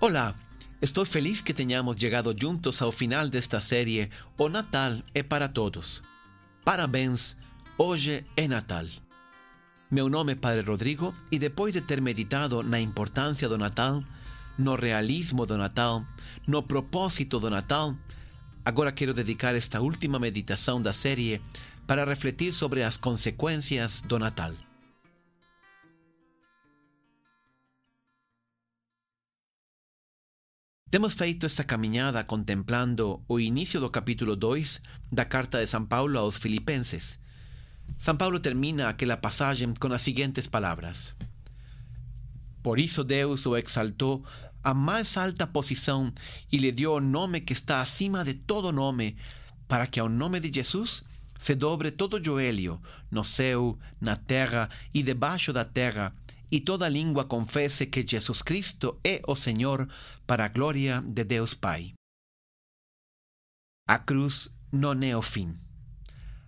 Olá, estou feliz que tenhamos chegado juntos ao final desta série O Natal é para Todos. Parabéns, hoje é Natal. Meu nome é Padre Rodrigo e depois de ter meditado na importância do Natal, no realismo do Natal, no propósito do Natal, agora quero dedicar esta última meditação da série para refletir sobre as consequências do Natal. Temos feito esta caminhada contemplando o início do capítulo 2 da carta de São Paulo aos Filipenses. São Paulo termina aquela passagem com as seguintes palavras: Por isso Deus o exaltou a mais alta posição e lhe deu o nome que está acima de todo nome, para que ao nome de Jesus se dobre todo joelho, no céu, na terra e debaixo da terra, e toda língua confesse que Jesus Cristo é o Senhor, para a glória de Deus Pai. A cruz não é o fim.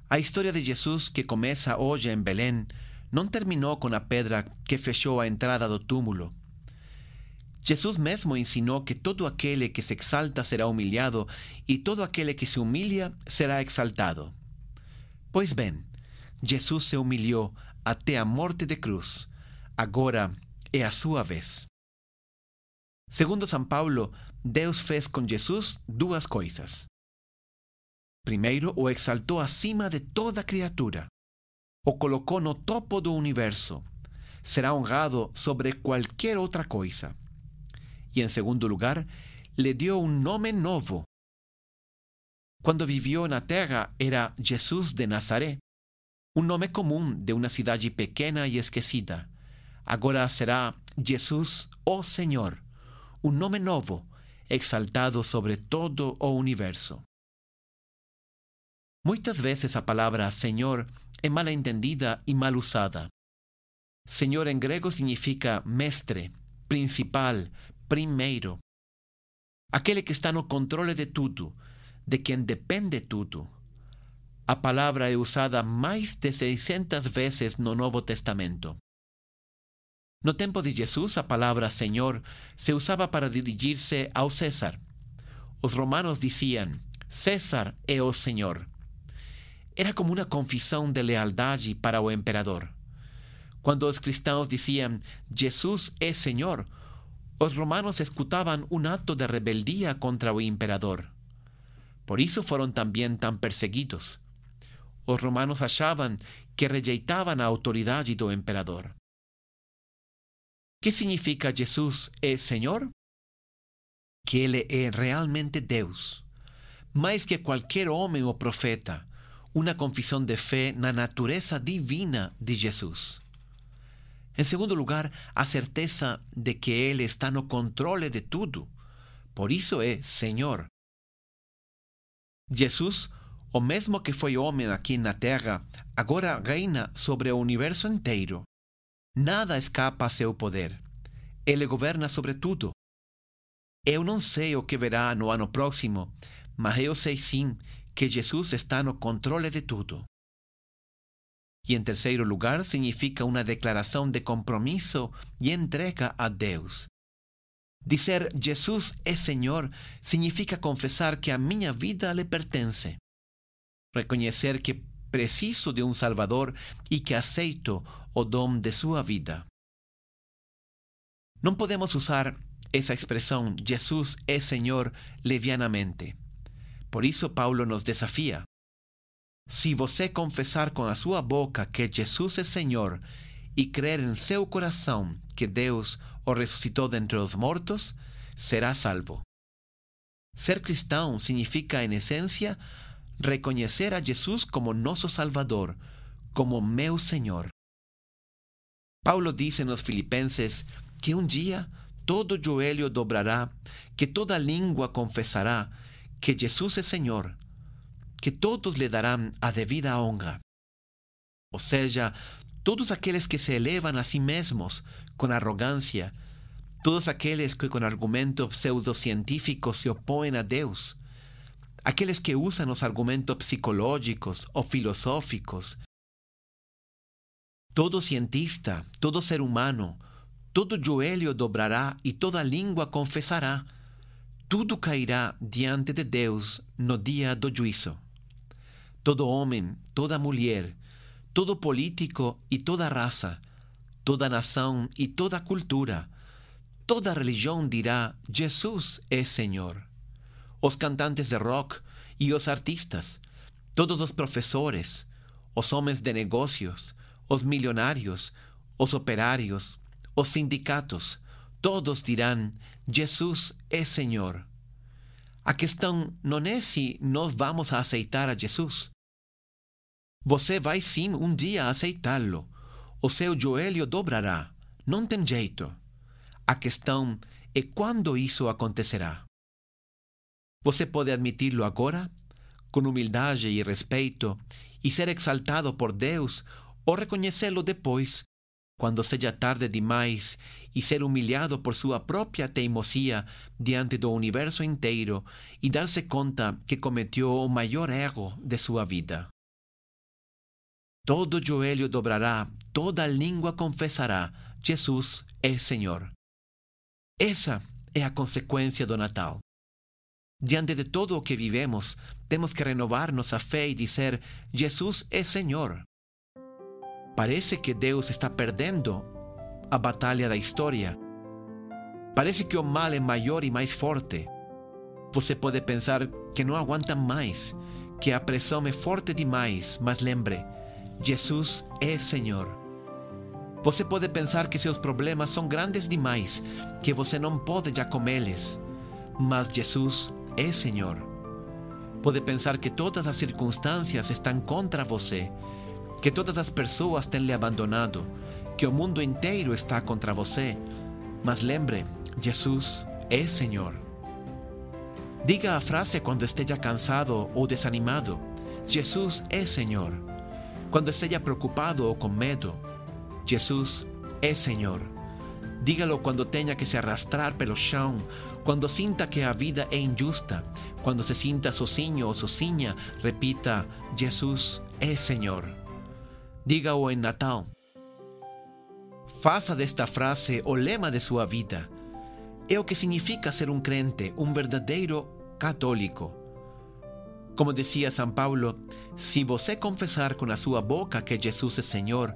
A história de Jesus, que começa hoje em Belém, não terminou com a pedra que fechou a entrada do túmulo. Jesus mesmo ensinou que todo aquele que se exalta será humilhado e todo aquele que se humilha será exaltado. Pois bem, Jesus se humilhou até a morte de cruz agora é a sua vez. Segundo São Paulo, Deus fez com Jesus duas coisas. Primeiro, o exaltou acima de toda criatura. O colocou no topo do universo. Será honrado sobre qualquer outra coisa. E em segundo lugar, lhe deu um nome novo. Quando viveu na terra, era Jesus de Nazaré, um nome comum de uma cidade pequena e esquecida Agora será Jesus, o Senhor, um nome novo, exaltado sobre todo o universo. Muitas vezes a palavra Senhor é mal entendida e mal usada. Senhor em grego significa mestre, principal, primeiro. Aquele que está no controle de tudo, de quem depende tudo. A palavra é usada mais de 600 vezes no Novo Testamento. No tempo de Jesus, a palavra Senhor se usava para dirigir-se ao César. Os romanos diziam: César é o Senhor. Era como uma confissão de lealdade para o imperador. Quando os cristãos diziam Jesus é Senhor, os romanos escutavam um ato de rebeldia contra o imperador. Por isso foram também tão perseguidos. Os romanos achavam que rejeitavam a autoridade do imperador. ¿Qué significa Jesús es Señor? Que Ele é realmente Deus. Mais que qualquer homem ou profeta, uma confissão de fé na natureza divina de Jesus. Em segundo lugar, a certeza de que Ele está no controle de tudo. Por isso é Senhor. Jesus, o mesmo que foi homem aqui na terra, agora reina sobre o universo inteiro. Nada escapa a seu poder. Ele governa sobre tudo. Eu não sei o que verá no ano próximo, mas eu sei sim que Jesus está no controle de tudo. E em terceiro lugar, significa uma declaração de compromisso e entrega a Deus. Dizer Jesus é Senhor significa confessar que a minha vida lhe pertence. Reconhecer que preciso de um Salvador e que aceito o dom de sua vida. Não podemos usar essa expressão Jesus é Senhor levianamente. Por isso, Paulo nos desafia. Se você confessar com a sua boca que Jesus é Senhor e crer em seu coração que Deus o ressuscitou dentre os mortos, será salvo. Ser cristão significa, em essência, reconhecer a Jesus como nosso Salvador, como meu Senhor. Paulo diz nos Filipenses que um dia todo joelho dobrará, que toda língua confessará que Jesus é Senhor, que todos lhe darão a devida honra. Ou seja, todos aqueles que se elevam a si mesmos com arrogância, todos aqueles que com argumentos pseudocientíficos se opõem a Deus, aqueles que usam os argumentos psicológicos ou filosóficos. Todo cientista, todo ser humano, todo joelho dobrará e toda língua confessará. Tudo cairá diante de Deus no dia do juízo. Todo homem, toda mulher, todo político e toda raça, toda nação e toda cultura, toda religião dirá: Jesus é Senhor. Os cantantes de rock e os artistas, todos os professores, os homens de negócios, os milionários, os operários, os sindicatos, todos dirão: Jesus é Senhor. A questão não é se nós vamos aceitar a Jesus. Você vai sim um dia aceitá-lo. O seu joelho dobrará. Não tem jeito. A questão é quando isso acontecerá. Você pode admiti-lo agora, com humildade e respeito, e ser exaltado por Deus, ou reconhecê-lo depois, quando seja tarde demais, e ser humilhado por sua própria teimosia diante do universo inteiro e dar-se conta que cometeu o maior erro de sua vida. Todo joelho dobrará, toda língua confessará: Jesus é Senhor. Essa é a consequência do Natal. Diante de todo o que vivemos, temos que renovar nossa fé e dizer: Jesus é Senhor. Parece que Deus está perdendo a batalha da história. Parece que o mal é maior e mais forte. Você pode pensar que não aguenta mais, que a pressão é forte demais, mas lembre: Jesus é Senhor. Você pode pensar que seus problemas são grandes demais, que você não pode já com eles, mas Jesus é Senhor. Pode pensar que todas as circunstâncias estão contra você, que todas as pessoas têm lhe abandonado, que o mundo inteiro está contra você. Mas lembre, Jesus é Senhor. Diga a frase quando esteja cansado ou desanimado: Jesus é Senhor. Quando esteja preocupado ou com medo: Jesus é Senhor. Dígalo quando tenha que se arrastrar pelo chão, quando sinta que a vida é injusta, quando se sinta sozinho ou sozinha, repita: Jesus é Senhor. Diga-o Natal. Faça desta frase o lema de sua vida. É o que significa ser um crente, um verdadeiro católico. Como dizia São Paulo, se você confessar com a sua boca que Jesus é Senhor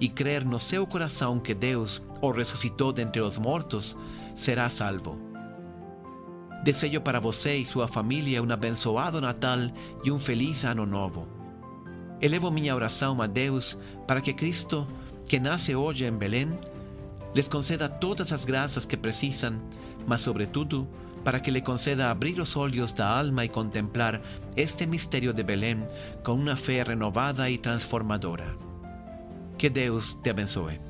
e crer no seu coração que Deus o ressuscitou dentre os mortos, será salvo. Desejo para você e sua família um abençoado Natal e um feliz Ano Novo. Elevo minha oração a Deus para que Cristo, que nasce hoje em Belém, les conceda todas as graças que precisam, mas, sobretudo, para que le conceda abrir os olhos da alma e contemplar este mistério de Belém com uma fé renovada e transformadora. Que Deus te abençoe.